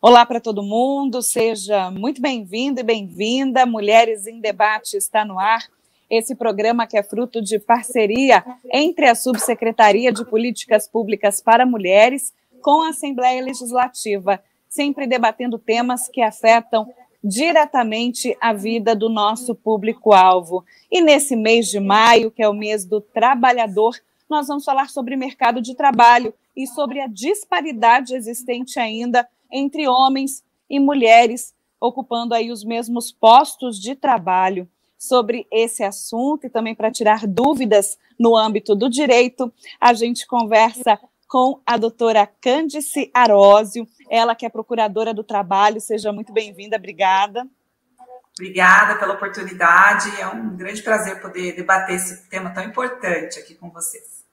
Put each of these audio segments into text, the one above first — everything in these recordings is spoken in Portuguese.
Olá para todo mundo, seja muito bem-vindo e bem-vinda. Mulheres em Debate está no ar. Esse programa que é fruto de parceria entre a Subsecretaria de Políticas Públicas para Mulheres com a Assembleia Legislativa, sempre debatendo temas que afetam diretamente a vida do nosso público-alvo. E nesse mês de maio, que é o mês do trabalhador, nós vamos falar sobre mercado de trabalho e sobre a disparidade existente ainda entre homens e mulheres ocupando aí os mesmos postos de trabalho. Sobre esse assunto e também para tirar dúvidas no âmbito do direito, a gente conversa com a doutora Cândice Arósio, ela que é procuradora do trabalho. Seja muito bem-vinda, obrigada. Obrigada pela oportunidade, é um grande prazer poder debater esse tema tão importante aqui com vocês.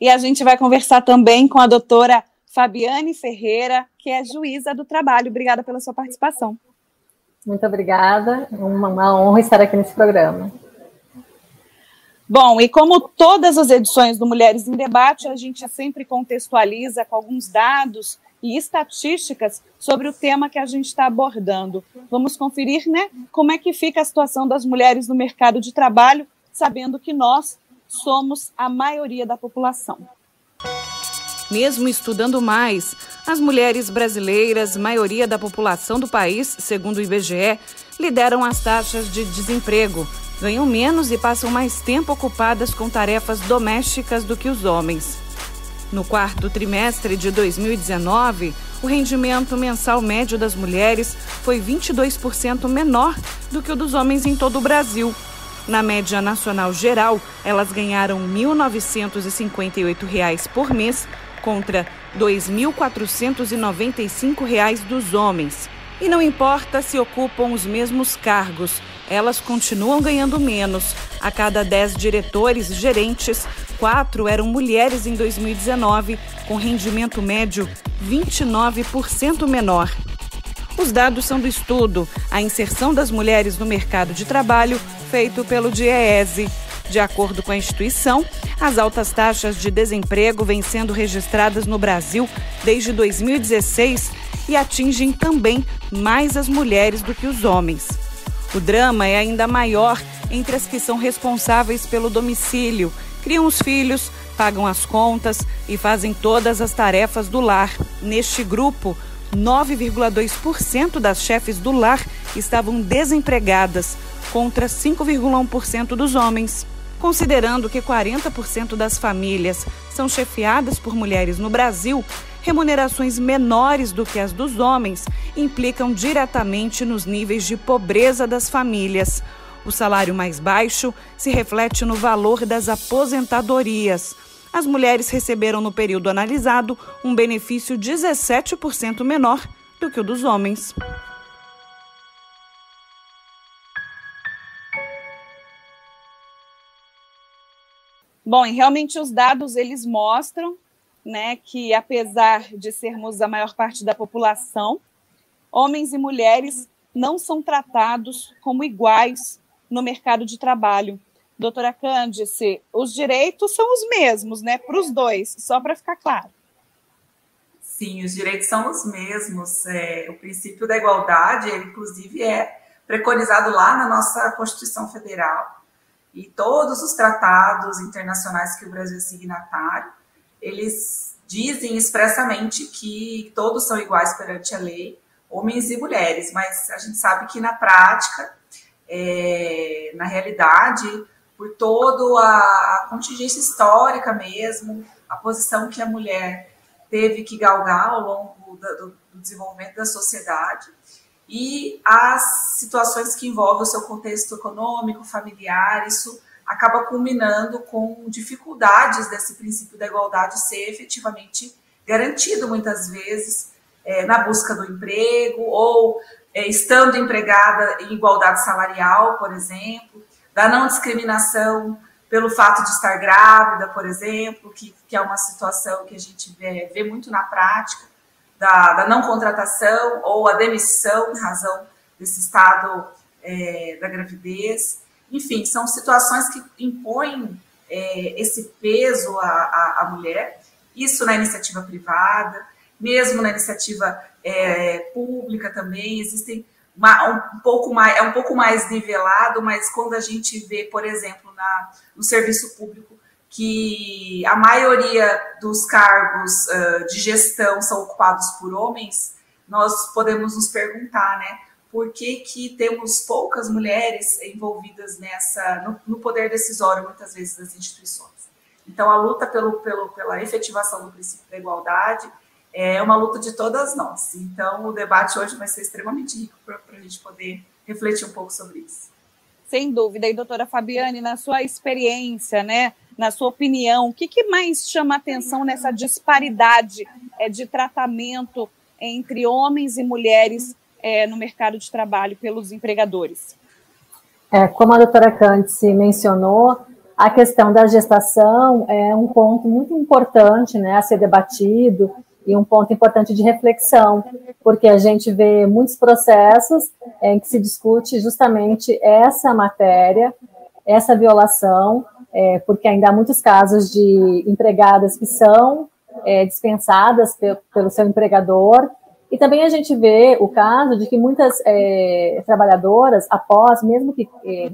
E a gente vai conversar também com a doutora Fabiane Ferreira, que é juíza do trabalho. Obrigada pela sua participação. Muito obrigada, uma, uma honra estar aqui nesse programa. Bom, e como todas as edições do Mulheres em Debate, a gente sempre contextualiza com alguns dados e estatísticas sobre o tema que a gente está abordando. Vamos conferir, né, como é que fica a situação das mulheres no mercado de trabalho, sabendo que nós somos a maioria da população. Mesmo estudando mais, as mulheres brasileiras, maioria da população do país, segundo o IBGE, lideram as taxas de desemprego, ganham menos e passam mais tempo ocupadas com tarefas domésticas do que os homens. No quarto trimestre de 2019, o rendimento mensal médio das mulheres foi 22% menor do que o dos homens em todo o Brasil. Na média nacional geral, elas ganharam R$ 1.958 por mês contra R$ 2.495 dos homens. E não importa se ocupam os mesmos cargos, elas continuam ganhando menos. A cada 10 diretores gerentes, quatro eram mulheres em 2019, com rendimento médio 29% menor. Os dados são do estudo A Inserção das Mulheres no Mercado de Trabalho, feito pelo DIEESE. De acordo com a instituição, as altas taxas de desemprego vêm sendo registradas no Brasil desde 2016 e atingem também mais as mulheres do que os homens. O drama é ainda maior entre as que são responsáveis pelo domicílio, criam os filhos, pagam as contas e fazem todas as tarefas do lar. Neste grupo, 9,2% das chefes do lar estavam desempregadas, contra 5,1% dos homens. Considerando que 40% das famílias são chefiadas por mulheres no Brasil, remunerações menores do que as dos homens implicam diretamente nos níveis de pobreza das famílias. O salário mais baixo se reflete no valor das aposentadorias. As mulheres receberam no período analisado um benefício 17% menor do que o dos homens. Bom, e realmente os dados eles mostram, né, que apesar de sermos a maior parte da população, homens e mulheres não são tratados como iguais no mercado de trabalho. Doutora Cândice, os direitos são os mesmos, né, para os dois, só para ficar claro. Sim, os direitos são os mesmos. É, o princípio da igualdade, ele, inclusive, é preconizado lá na nossa Constituição Federal e todos os tratados internacionais que o Brasil é signatário, eles dizem expressamente que todos são iguais perante a lei, homens e mulheres, mas a gente sabe que na prática, é, na realidade, por toda a contingência histórica mesmo, a posição que a mulher teve que galgar ao longo do, do desenvolvimento da sociedade, e as situações que envolvem o seu contexto econômico, familiar, isso acaba culminando com dificuldades desse princípio da igualdade ser efetivamente garantido muitas vezes é, na busca do emprego ou é, estando empregada em igualdade salarial, por exemplo, da não discriminação pelo fato de estar grávida, por exemplo, que, que é uma situação que a gente vê, vê muito na prática da, da não contratação ou a demissão em razão desse estado é, da gravidez. Enfim, são situações que impõem é, esse peso à, à, à, mulher, isso na iniciativa privada, mesmo na iniciativa é, pública também, existem uma, um pouco mais, é um pouco mais nivelado, mas quando a gente vê, por exemplo, na, no serviço público, que a maioria dos cargos uh, de gestão são ocupados por homens, nós podemos nos perguntar, né, por que, que temos poucas mulheres envolvidas nessa no, no, poder decisório, muitas vezes, das instituições. Então, a luta pelo, pelo, pela efetivação do princípio da igualdade é uma luta de todas nós. Então, o debate hoje vai ser extremamente rico para a gente poder refletir um pouco sobre isso. Sem dúvida. E, doutora Fabiane, na sua experiência, né, na sua opinião, o que, que mais chama atenção nessa disparidade é, de tratamento entre homens e mulheres é, no mercado de trabalho pelos empregadores? É, como a doutora Candice mencionou, a questão da gestação é um ponto muito importante né, a ser debatido e um ponto importante de reflexão, porque a gente vê muitos processos em que se discute justamente essa matéria, essa violação, é, porque ainda há muitos casos de empregadas que são é, dispensadas pelo, pelo seu empregador e também a gente vê o caso de que muitas é, trabalhadoras, após, mesmo que é,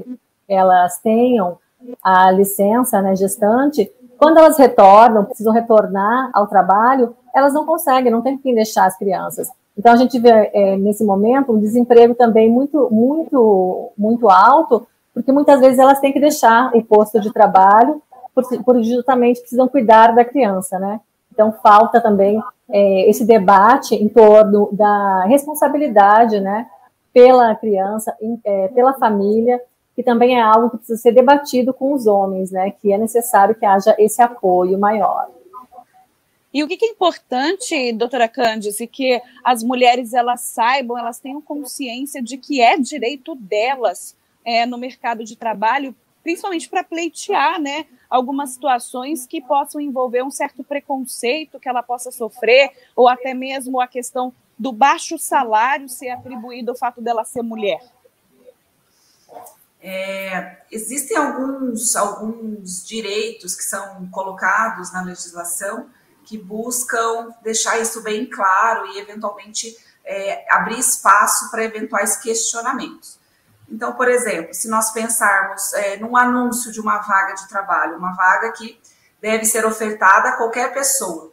elas tenham a licença né, gestante, quando elas retornam, precisam retornar ao trabalho, elas não conseguem, não tem quem deixar as crianças. Então a gente vê é, nesse momento um desemprego também muito, muito, muito alto, porque muitas vezes elas têm que deixar o posto de trabalho, porque justamente precisam cuidar da criança, né? Então falta também é, esse debate em torno da responsabilidade, né, pela criança, é, pela família, que também é algo que precisa ser debatido com os homens, né, que é necessário que haja esse apoio maior. E o que é importante, doutora Candice, que as mulheres elas saibam, elas tenham consciência de que é direito delas é, no mercado de trabalho principalmente para pleitear né, algumas situações que possam envolver um certo preconceito que ela possa sofrer, ou até mesmo a questão do baixo salário ser atribuído ao fato dela ser mulher? É, existem alguns, alguns direitos que são colocados na legislação que buscam deixar isso bem claro e, eventualmente, é, abrir espaço para eventuais questionamentos. Então, por exemplo, se nós pensarmos é, num anúncio de uma vaga de trabalho, uma vaga que deve ser ofertada a qualquer pessoa,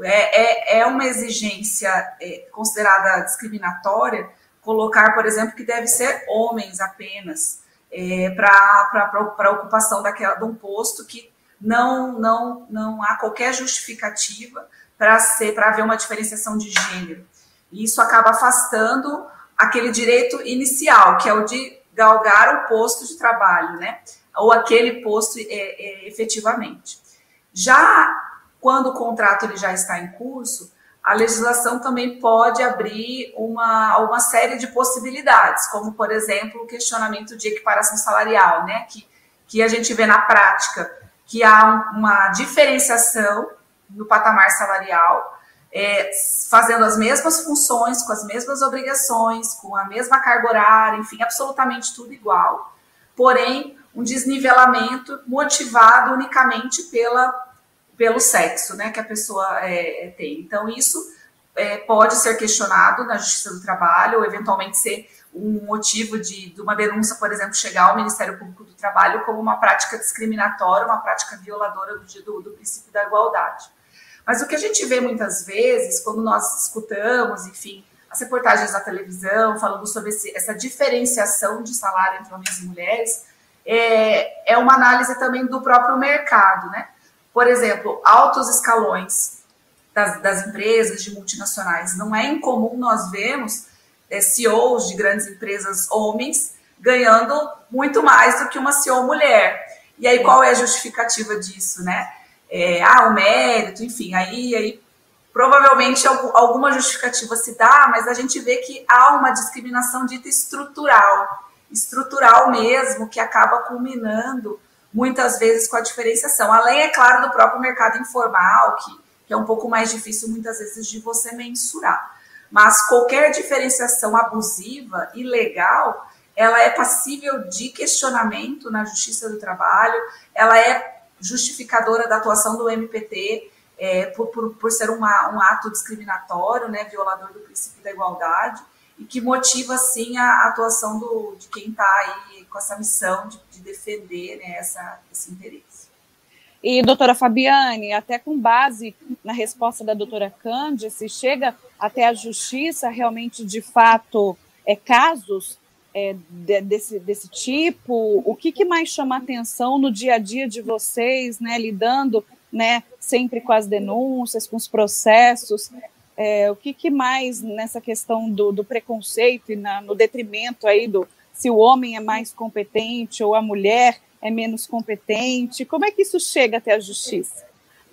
é, é, é uma exigência é, considerada discriminatória colocar, por exemplo, que deve ser homens apenas é, para a ocupação daquela, de um posto que não, não, não há qualquer justificativa para haver uma diferenciação de gênero. E isso acaba afastando aquele direito inicial, que é o de galgar o posto de trabalho, né? Ou aquele posto é, é, efetivamente. Já quando o contrato ele já está em curso, a legislação também pode abrir uma, uma série de possibilidades, como, por exemplo, o questionamento de equiparação salarial, né? Que, que a gente vê na prática que há uma diferenciação no patamar salarial, é, fazendo as mesmas funções, com as mesmas obrigações, com a mesma carga horária, enfim, absolutamente tudo igual, porém um desnivelamento motivado unicamente pela, pelo sexo né, que a pessoa é, tem. Então, isso é, pode ser questionado na Justiça do Trabalho, ou eventualmente ser um motivo de, de, uma denúncia, por exemplo, chegar ao Ministério Público do Trabalho como uma prática discriminatória, uma prática violadora do, do, do princípio da igualdade. Mas o que a gente vê muitas vezes, quando nós escutamos, enfim, as reportagens da televisão falando sobre esse, essa diferenciação de salário entre homens e mulheres, é, é uma análise também do próprio mercado, né? Por exemplo, altos escalões das, das empresas de multinacionais. Não é incomum nós vermos é, CEOs de grandes empresas homens ganhando muito mais do que uma CEO mulher. E aí, qual é a justificativa disso, né? É, ah, o mérito, enfim, aí, aí provavelmente alguma justificativa se dá, mas a gente vê que há uma discriminação dita estrutural, estrutural mesmo, que acaba culminando muitas vezes com a diferenciação. Além, é claro, do próprio mercado informal, que, que é um pouco mais difícil muitas vezes de você mensurar. Mas qualquer diferenciação abusiva, ilegal, ela é passível de questionamento na Justiça do Trabalho, ela é justificadora da atuação do MPT é, por, por, por, ser uma, um ato discriminatório, né, violador do princípio da igualdade, e que motiva, sim, a atuação do, de quem está aí com essa missão de, de defender né, essa, esse interesse. E, doutora Fabiane, até com base na resposta da doutora Cândice, chega até a justiça realmente, de fato, é, casos é, de, desse, desse tipo? O que, que mais chama atenção no dia a dia de vocês, né, lidando né, sempre com as denúncias, com os processos? É, o que, que mais nessa questão do, do preconceito e na, no detrimento aí do se o homem é mais competente ou a mulher é menos competente? Como é que isso chega até a justiça?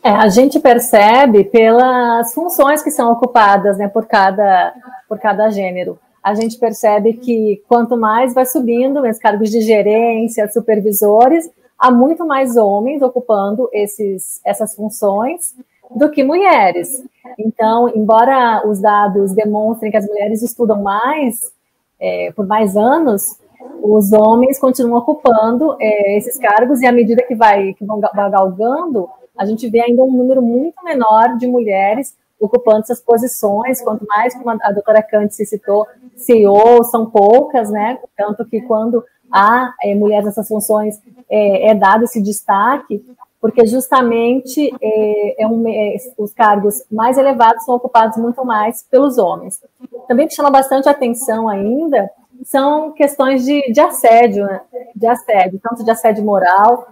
É, a gente percebe pelas funções que são ocupadas né, por, cada, por cada gênero. A gente percebe que quanto mais vai subindo os cargos de gerência, supervisores, há muito mais homens ocupando esses, essas funções do que mulheres. Então, embora os dados demonstrem que as mulheres estudam mais, é, por mais anos, os homens continuam ocupando é, esses cargos e à medida que vai, que vão galgando, a gente vê ainda um número muito menor de mulheres ocupando essas posições, quanto mais, como a doutora Kant se citou, CEO são poucas, né? Tanto que quando há é, mulheres nessas funções é, é, dado esse destaque, porque justamente é, é um, os cargos mais elevados são ocupados muito mais pelos homens. Também que chama bastante atenção ainda são questões de, de assédio, né? de assédio, tanto de assédio moral,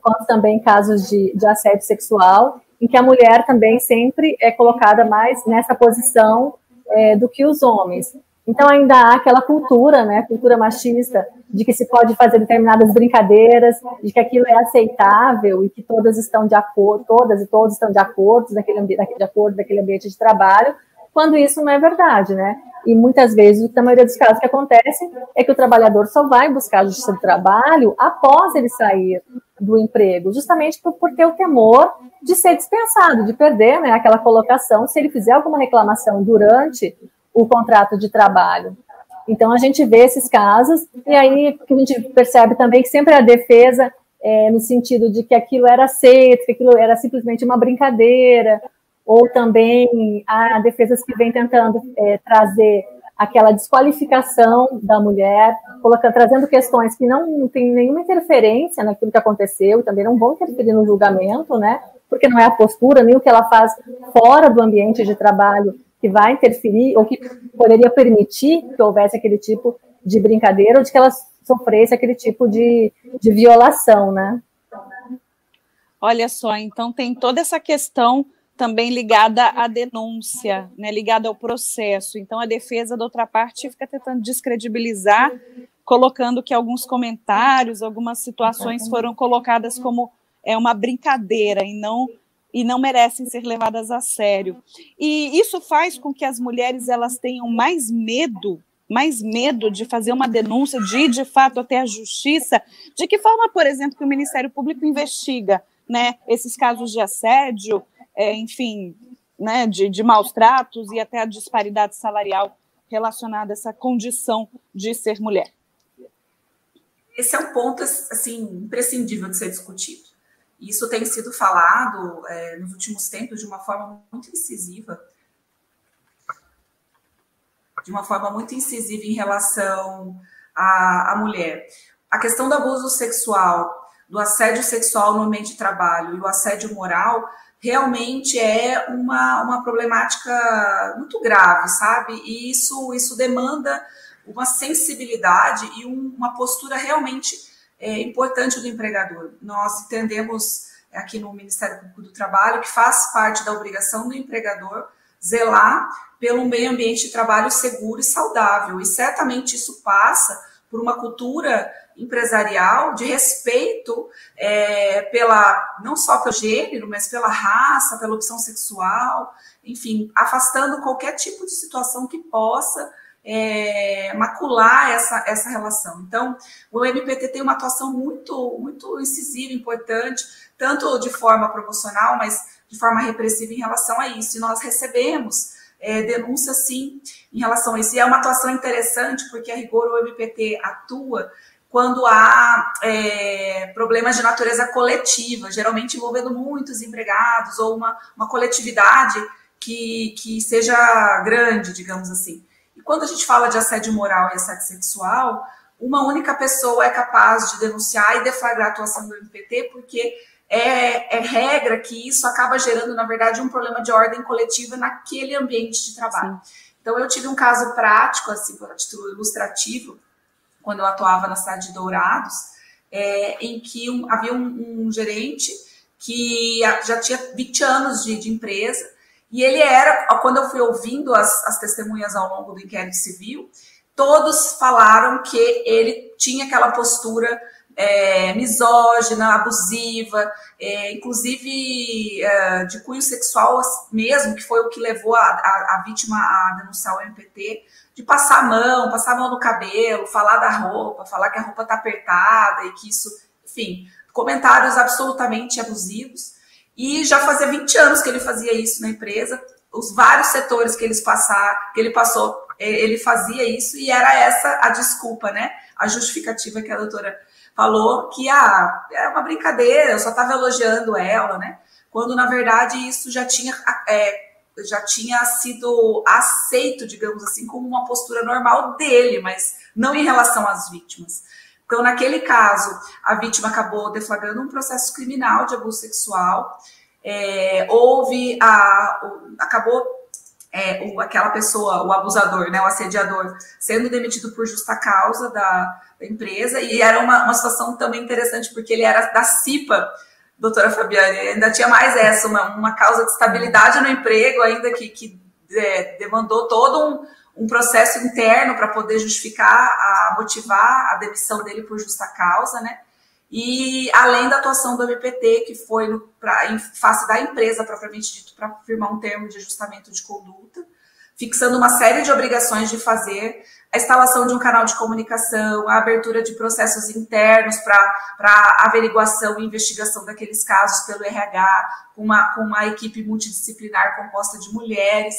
quanto também casos de, de assédio sexual, em que a mulher também sempre é colocada mais nessa posição é, do que os homens. Então ainda há aquela cultura, né, cultura machista, de que se pode fazer determinadas brincadeiras, de que aquilo é aceitável e que todas estão de acordo, todas e todos estão de acordo naquele de acordo naquele ambiente de trabalho, quando isso não é verdade, né? E muitas vezes, na maioria dos casos que acontece, é que o trabalhador só vai buscar a justiça do trabalho após ele sair do emprego, justamente por, por ter o temor de ser dispensado, de perder né, aquela colocação se ele fizer alguma reclamação durante o contrato de trabalho. Então a gente vê esses casos, e aí a gente percebe também que sempre a defesa é, no sentido de que aquilo era aceito, que aquilo era simplesmente uma brincadeira, ou também há defesas que vêm tentando é, trazer aquela desqualificação da mulher, colocando, trazendo questões que não têm nenhuma interferência naquilo que aconteceu e também não vão interferir no julgamento, né? Porque não é a postura nem o que ela faz fora do ambiente de trabalho que vai interferir ou que poderia permitir que houvesse aquele tipo de brincadeira ou de que ela sofresse aquele tipo de, de violação, né? Olha só, então tem toda essa questão também ligada à denúncia, né, ligada ao processo. Então, a defesa da outra parte fica tentando descredibilizar, colocando que alguns comentários, algumas situações foram colocadas como é uma brincadeira e não e não merecem ser levadas a sério. E isso faz com que as mulheres elas tenham mais medo, mais medo de fazer uma denúncia, de ir de fato até a justiça. De que forma, por exemplo, que o Ministério Público investiga, né, esses casos de assédio, é, enfim, né, de, de maus tratos e até a disparidade salarial relacionada a essa condição de ser mulher. Esse é um ponto assim imprescindível de ser discutido. Isso tem sido falado é, nos últimos tempos de uma forma muito incisiva, de uma forma muito incisiva em relação à, à mulher. A questão do abuso sexual, do assédio sexual no ambiente de trabalho e o assédio moral realmente é uma, uma problemática muito grave, sabe? E isso, isso demanda uma sensibilidade e um, uma postura realmente é, importante do empregador. Nós entendemos aqui no Ministério Público do Trabalho que faz parte da obrigação do empregador zelar pelo meio ambiente de trabalho seguro e saudável. E certamente isso passa por uma cultura empresarial de respeito é, pela não só pelo gênero, mas pela raça, pela opção sexual, enfim, afastando qualquer tipo de situação que possa é, macular essa, essa relação. Então, o MPT tem uma atuação muito, muito incisiva, importante, tanto de forma promocional, mas de forma repressiva em relação a isso. E nós recebemos é, denúncia, sim, em relação a isso. E é uma atuação interessante, porque a rigor o MPT atua quando há é, problemas de natureza coletiva, geralmente envolvendo muitos empregados ou uma, uma coletividade que, que seja grande, digamos assim. E quando a gente fala de assédio moral e assédio sexual, uma única pessoa é capaz de denunciar e deflagrar a atuação do MPT, porque é, é, regra que isso acaba gerando, na verdade, um problema de ordem coletiva naquele ambiente de trabalho. Sim. Então, eu tive um caso prático, assim, por título ilustrativo, quando eu atuava na cidade de Dourados, é, em que um, havia um, um, gerente que já tinha 20 anos de, de, empresa, e ele era, quando eu fui ouvindo as, as testemunhas ao longo do inquérito civil, todos falaram que ele tinha aquela postura é, misógina, abusiva, é, inclusive é, de cunho sexual mesmo, que foi o que levou a, a, a, vítima a denunciar o MPT, de passar a mão, passar a mão no cabelo, falar da roupa, falar que a roupa está apertada e que isso, enfim, comentários absolutamente abusivos. E já fazia 20 anos que ele fazia isso na empresa, os vários setores que, eles passar, que ele passou, ele fazia isso e era essa a desculpa, né? A justificativa que a doutora falou que ah, é uma brincadeira, eu só estava elogiando ela, né? Quando na verdade isso já tinha, é, já tinha sido aceito, digamos assim, como uma postura normal dele, mas não em relação às vítimas. Então, naquele caso, a vítima acabou deflagrando um processo criminal de abuso sexual. É, houve a, acabou é, o, aquela pessoa, o abusador, né, o assediador, sendo demitido por justa causa da, da empresa, e era uma, uma situação também interessante, porque ele era da CIPA, doutora Fabiane, ainda tinha mais essa, uma, uma causa de estabilidade no emprego, ainda que, que é, demandou todo um, um processo interno para poder justificar, a, motivar a demissão dele por justa causa, né? E além da atuação do MPT, que foi pra, em face da empresa propriamente dito, para firmar um termo de ajustamento de conduta, fixando uma série de obrigações de fazer a instalação de um canal de comunicação, a abertura de processos internos para averiguação e investigação daqueles casos pelo RH, com uma, com uma equipe multidisciplinar composta de mulheres,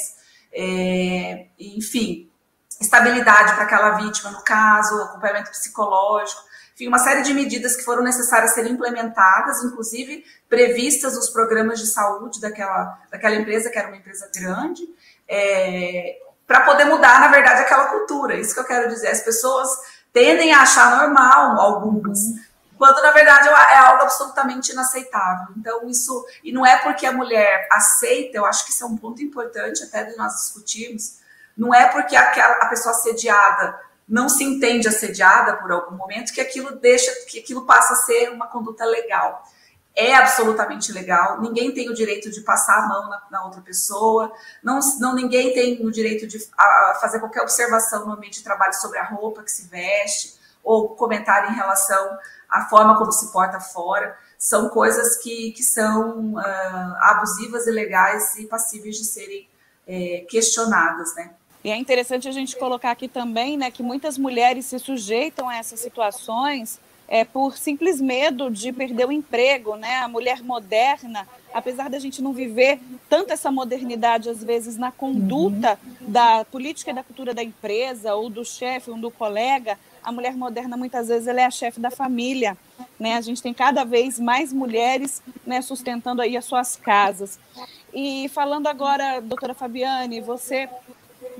é, enfim, estabilidade para aquela vítima no caso, acompanhamento psicológico, enfim, uma série de medidas que foram necessárias serem implementadas, inclusive previstas nos programas de saúde daquela, daquela empresa, que era uma empresa grande, é, para poder mudar, na verdade, aquela cultura. Isso que eu quero dizer. As pessoas tendem a achar normal algumas, quando na verdade é algo absolutamente inaceitável. Então, isso. E não é porque a mulher aceita, eu acho que isso é um ponto importante até de nós discutirmos. Não é porque aquela, a pessoa assediada não se entende assediada por algum momento, que aquilo deixa, que aquilo passa a ser uma conduta legal. É absolutamente legal, ninguém tem o direito de passar a mão na, na outra pessoa, não, não ninguém tem o direito de a, fazer qualquer observação no ambiente de trabalho sobre a roupa que se veste, ou comentário em relação à forma como se porta fora. São coisas que, que são uh, abusivas, ilegais e passíveis de serem é, questionadas, né? E é interessante a gente colocar aqui também né, que muitas mulheres se sujeitam a essas situações é, por simples medo de perder o emprego. Né? A mulher moderna, apesar da gente não viver tanto essa modernidade, às vezes, na conduta uhum. da política e da cultura da empresa, ou do chefe, ou do colega, a mulher moderna, muitas vezes, ela é a chefe da família. Né? A gente tem cada vez mais mulheres né, sustentando aí as suas casas. E falando agora, doutora Fabiane, você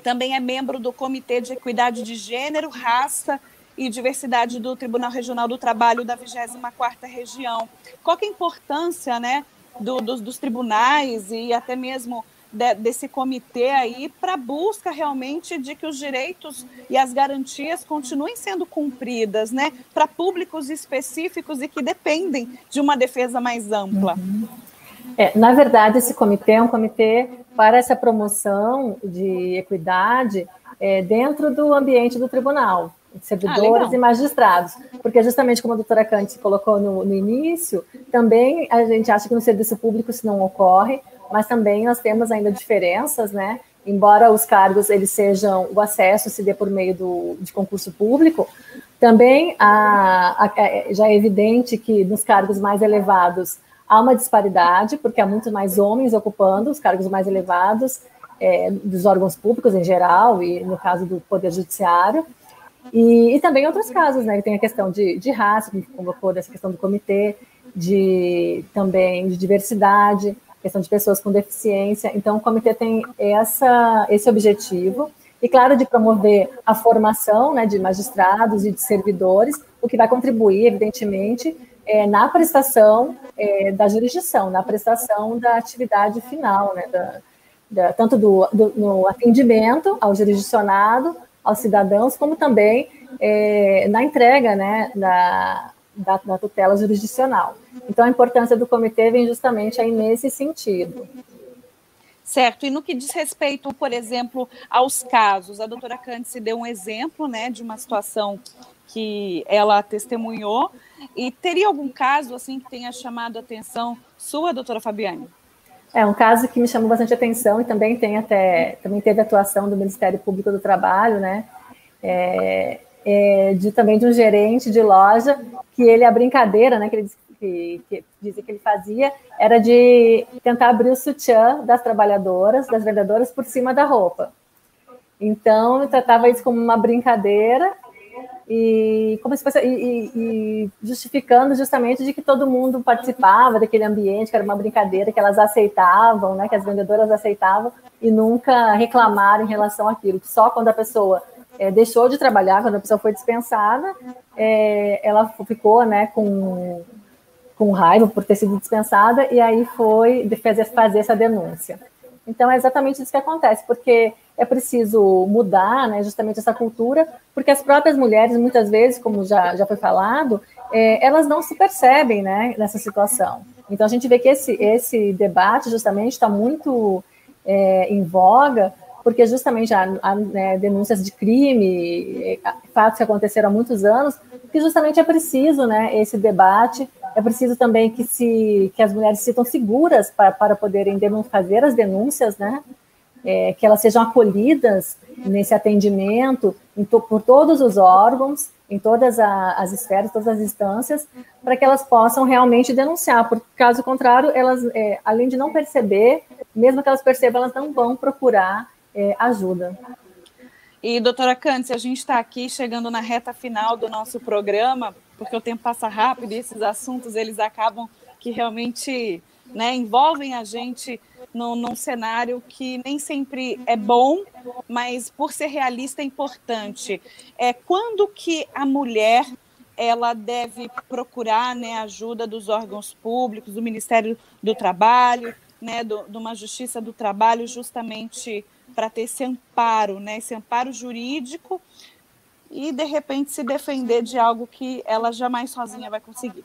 também é membro do Comitê de Equidade de Gênero, Raça e Diversidade do Tribunal Regional do Trabalho da 24ª Região. Qual é a importância né, do, dos, dos tribunais e até mesmo de, desse comitê aí para a busca realmente de que os direitos e as garantias continuem sendo cumpridas, né, para públicos específicos e que dependem de uma defesa mais ampla? Uhum. É, na verdade, esse comitê é um comitê para essa promoção de equidade é, dentro do ambiente do tribunal, servidores ah, e magistrados. Porque, justamente como a doutora Cante colocou no, no, início, também a gente acha que no serviço público isso não ocorre, mas também nós temos ainda diferenças, né? Embora os cargos eles sejam, o acesso se dê por meio do, de concurso público, também a, a, é, já é evidente que nos cargos mais elevados há uma disparidade, porque há muito mais homens ocupando os cargos mais elevados é, dos órgãos públicos em geral, e no caso do Poder Judiciário. E, e também outros casos, né? Tem a questão de, de raça, que convocou dessa questão do comitê, de também de diversidade, questão de pessoas com deficiência. Então, o comitê tem essa, esse objetivo, e claro, de promover a formação né, de magistrados e de servidores, o que vai contribuir, evidentemente, é, na prestação é, da jurisdição, na prestação da atividade final, né, da, da, tanto do, do, no atendimento ao jurisdicionado, aos cidadãos, como também é, na entrega né, da, da, da, tutela jurisdicional. Então, a importância do comitê vem justamente aí nesse sentido. Certo, e no que diz respeito, por exemplo, aos casos, a doutora Cândice deu um exemplo né, de uma situação que ela testemunhou, e teria algum caso assim que tenha chamado a atenção sua, doutora Fabiane? É um caso que me chamou bastante atenção e também tem até também teve atuação do Ministério Público do Trabalho, né? É, é, de também de um gerente de loja que ele a brincadeira, né? Que ele que, que dizia que ele fazia era de tentar abrir o sutiã das trabalhadoras, das vendedoras por cima da roupa. Então, tratava isso como uma brincadeira e, como se fosse, e, e, justificando justamente de que todo mundo participava daquele ambiente, que era uma brincadeira, que elas aceitavam, né, que as vendedoras aceitavam e nunca reclamaram em relação àquilo. Só quando a pessoa é, deixou de trabalhar, quando a pessoa foi dispensada, é, ela ficou né, com, com raiva por ter sido dispensada e aí foi fazer, fazer essa denúncia. Então é exatamente isso que acontece, porque é preciso mudar né, justamente essa cultura, porque as próprias mulheres, muitas vezes, como já, já foi falado, é, elas não se percebem né, nessa situação. Então a gente vê que esse, esse debate justamente está muito é, em voga, porque justamente há, há né, denúncias de crime, é, fatos que aconteceram há muitos anos, que justamente é preciso né, esse debate, é preciso também que, se, que as mulheres se sintam seguras para, para poderem fazer as denúncias, né? É, que elas sejam acolhidas nesse atendimento to, por todos os órgãos, em todas a, as esferas, todas as instâncias, para que elas possam realmente denunciar, porque caso contrário, elas, é, além de não perceber, mesmo que elas percebam, elas não vão procurar é, ajuda. E, doutora Cândice, a gente está aqui chegando na reta final do nosso programa, porque o tempo passa rápido e esses assuntos eles acabam que realmente né, envolvem a gente no, num cenário que nem sempre é bom, mas por ser realista é importante. É quando que a mulher ela deve procurar né, ajuda dos órgãos públicos, do Ministério do Trabalho, né, do, de uma Justiça do Trabalho, justamente para ter esse amparo, né, esse amparo jurídico e de repente se defender de algo que ela jamais sozinha vai conseguir.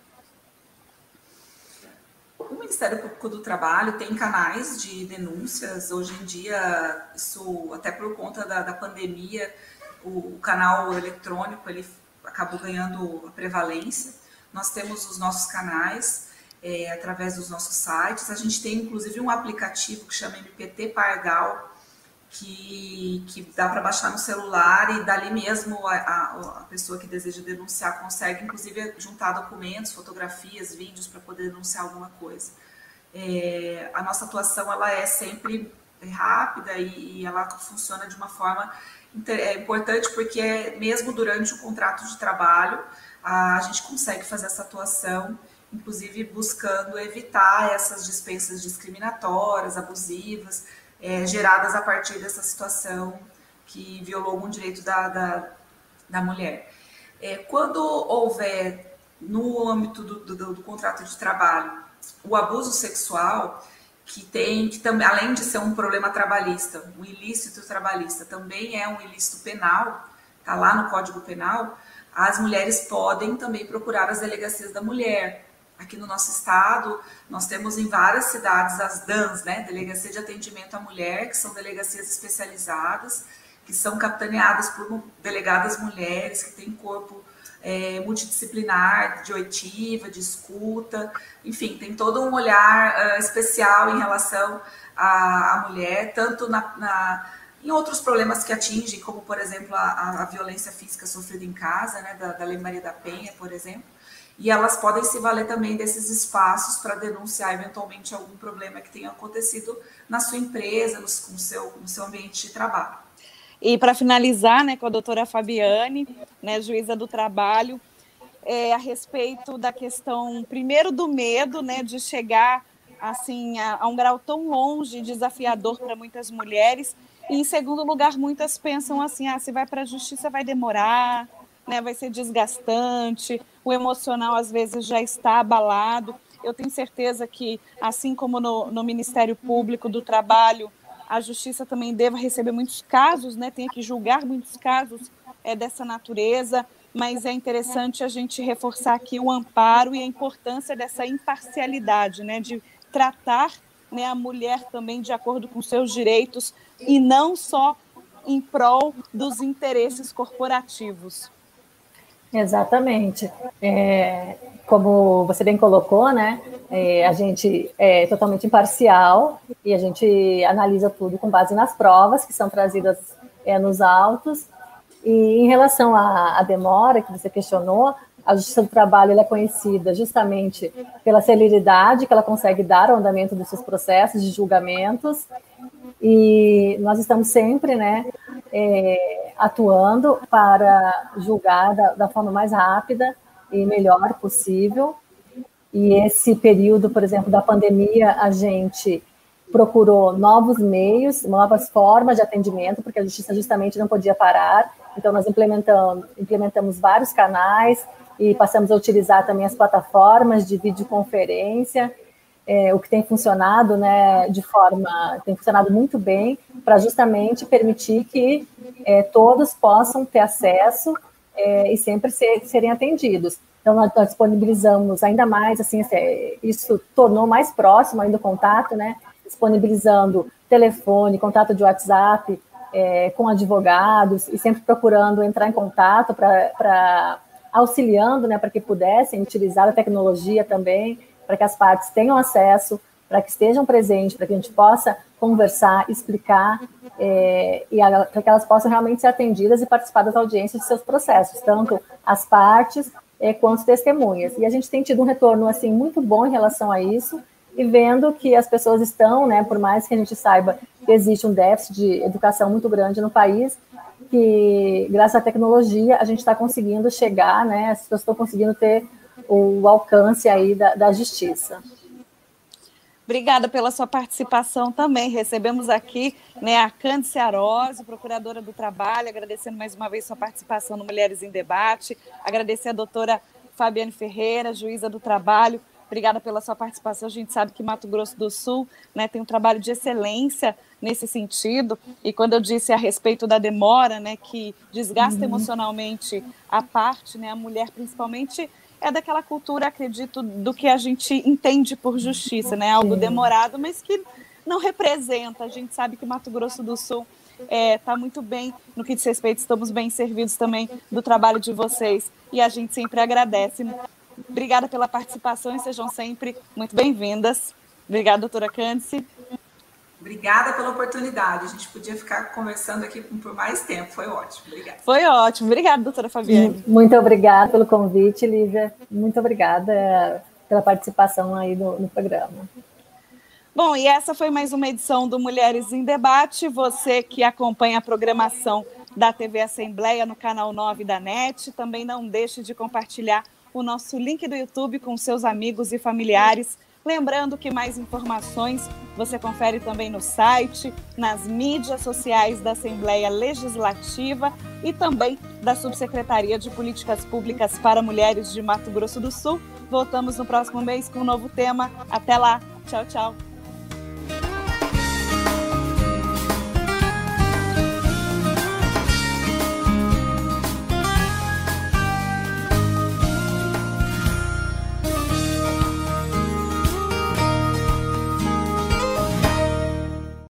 O Ministério Público do Trabalho tem canais de denúncias. Hoje em dia, isso até por conta da, da pandemia, o, o, canal eletrônico ele acabou ganhando a prevalência. Nós temos os nossos canais é, através dos nossos sites. A gente tem inclusive um aplicativo que chama MPT Pardal, que, que dá para baixar no celular e dali mesmo a, a, a, pessoa que deseja denunciar consegue, inclusive, juntar documentos, fotografias, vídeos para poder denunciar alguma coisa. É, a nossa atuação ela é sempre rápida e, e ela funciona de uma forma é importante porque é, mesmo durante o contrato de trabalho a, a gente consegue fazer essa atuação inclusive buscando evitar essas dispensas discriminatórias, abusivas, é, geradas a partir dessa situação que violou algum direito da, da, da mulher. É, quando houver, no âmbito do, do, do, contrato de trabalho, o abuso sexual, que tem, que também, além de ser um problema trabalhista, um ilícito trabalhista, também é um ilícito penal, está lá no Código Penal, as mulheres podem também procurar as delegacias da mulher, Aqui no nosso estado, nós temos em várias cidades as DANs, né, Delegacia de Atendimento à Mulher, que são delegacias especializadas, que são capitaneadas por delegadas mulheres, que têm corpo é, multidisciplinar, de oitiva, de escuta, enfim, tem todo um olhar uh, especial em relação à, à mulher, tanto na, na, em outros problemas que atingem, como, por exemplo, a, a violência física sofrida em casa, né, da, da Lei Maria da Penha, por exemplo, e elas podem se valer também desses espaços para denunciar eventualmente algum problema que tenha acontecido na sua empresa, no, seu, no seu ambiente de trabalho. E para finalizar, né, com a doutora Fabiane, né, juíza do trabalho, é, a respeito da questão, primeiro, do medo né, de chegar assim a, a um grau tão longe, desafiador para muitas mulheres. E, em segundo lugar, muitas pensam assim: ah, se vai para a justiça vai demorar, né, vai ser desgastante, o emocional às vezes já está abalado. Eu tenho certeza que, assim como no, no Ministério Público do Trabalho, a justiça também deva receber muitos casos, né, tem que julgar muitos casos é, dessa natureza, mas é interessante a gente reforçar aqui o amparo e a importância dessa imparcialidade, né, de tratar né, a mulher também de acordo com seus direitos e não só em prol dos interesses corporativos. Exatamente. É, como você bem colocou, né? É, a gente é totalmente imparcial e a gente analisa tudo com base nas provas que são trazidas é, nos autos. E em relação à, à, demora que você questionou, a Justiça do Trabalho é conhecida justamente pela celeridade que ela consegue dar ao andamento dos seus processos de julgamentos. E nós estamos sempre, né, é, atuando para julgar da, da forma mais rápida e melhor possível. E esse período, por exemplo, da pandemia, a gente procurou novos meios, novas formas de atendimento, porque a justiça justamente não podia parar. Então, nós implementamos, vários canais e passamos a utilizar também as plataformas de videoconferência é, o que tem funcionado né, de forma, tem funcionado muito bem, para justamente permitir que é, todos possam ter acesso é, e sempre ser, serem atendidos. Então, nós, nós, disponibilizamos ainda mais, assim, isso tornou mais próximo ainda o contato, né, disponibilizando telefone, contato de WhatsApp, é, com advogados e sempre procurando entrar em contato para auxiliando, né, para que pudessem utilizar a tecnologia também para que as partes tenham acesso, para que estejam presentes, para que a gente possa conversar, explicar, é, e para que elas possam realmente ser atendidas e participar das audiências de seus processos, tanto as partes é, quanto testemunhas. E a gente tem tido um retorno assim muito bom em relação a isso, e vendo que as pessoas estão, né, por mais que a gente saiba que existe um déficit de educação muito grande no país, que graças à tecnologia a gente está conseguindo chegar, né, as pessoas estão conseguindo ter o alcance aí da, da justiça. Obrigada pela sua participação também. Recebemos aqui né, a Cândice Arose, procuradora do trabalho, agradecendo mais uma vez sua participação no Mulheres em Debate. Agradecer a doutora Fabiane Ferreira, juíza do trabalho. Obrigada pela sua participação. A gente sabe que Mato Grosso do Sul né, tem um trabalho de excelência nesse sentido. E quando eu disse a respeito da demora, né, que desgasta uhum. emocionalmente a parte, né, a mulher principalmente é daquela cultura, acredito, do que a gente entende por justiça, né? Algo demorado, mas que não representa. A gente sabe que Mato Grosso do Sul está é, tá muito bem no que diz respeito, estamos bem servidos também do trabalho de vocês e a gente sempre agradece. Obrigada pela participação e sejam sempre muito bem-vindas. Obrigada, doutora Cândice. Obrigada pela oportunidade. A gente podia ficar conversando aqui por mais tempo. Foi ótimo. Obrigada. Foi ótimo. Obrigada, doutora Fabiane. Muito obrigada pelo convite, Lívia. Muito obrigada pela participação aí no, no programa. Bom, e essa foi mais uma edição do Mulheres em Debate. Você que acompanha a programação da TV Assembleia no canal 9 da NET, também não deixe de compartilhar o nosso link do YouTube com seus amigos e familiares Lembrando que mais informações você confere também no site, nas mídias sociais da Assembleia Legislativa e também da Subsecretaria de Políticas Públicas para Mulheres de Mato Grosso do Sul. Voltamos no próximo mês com um novo tema. Até lá. Tchau, tchau.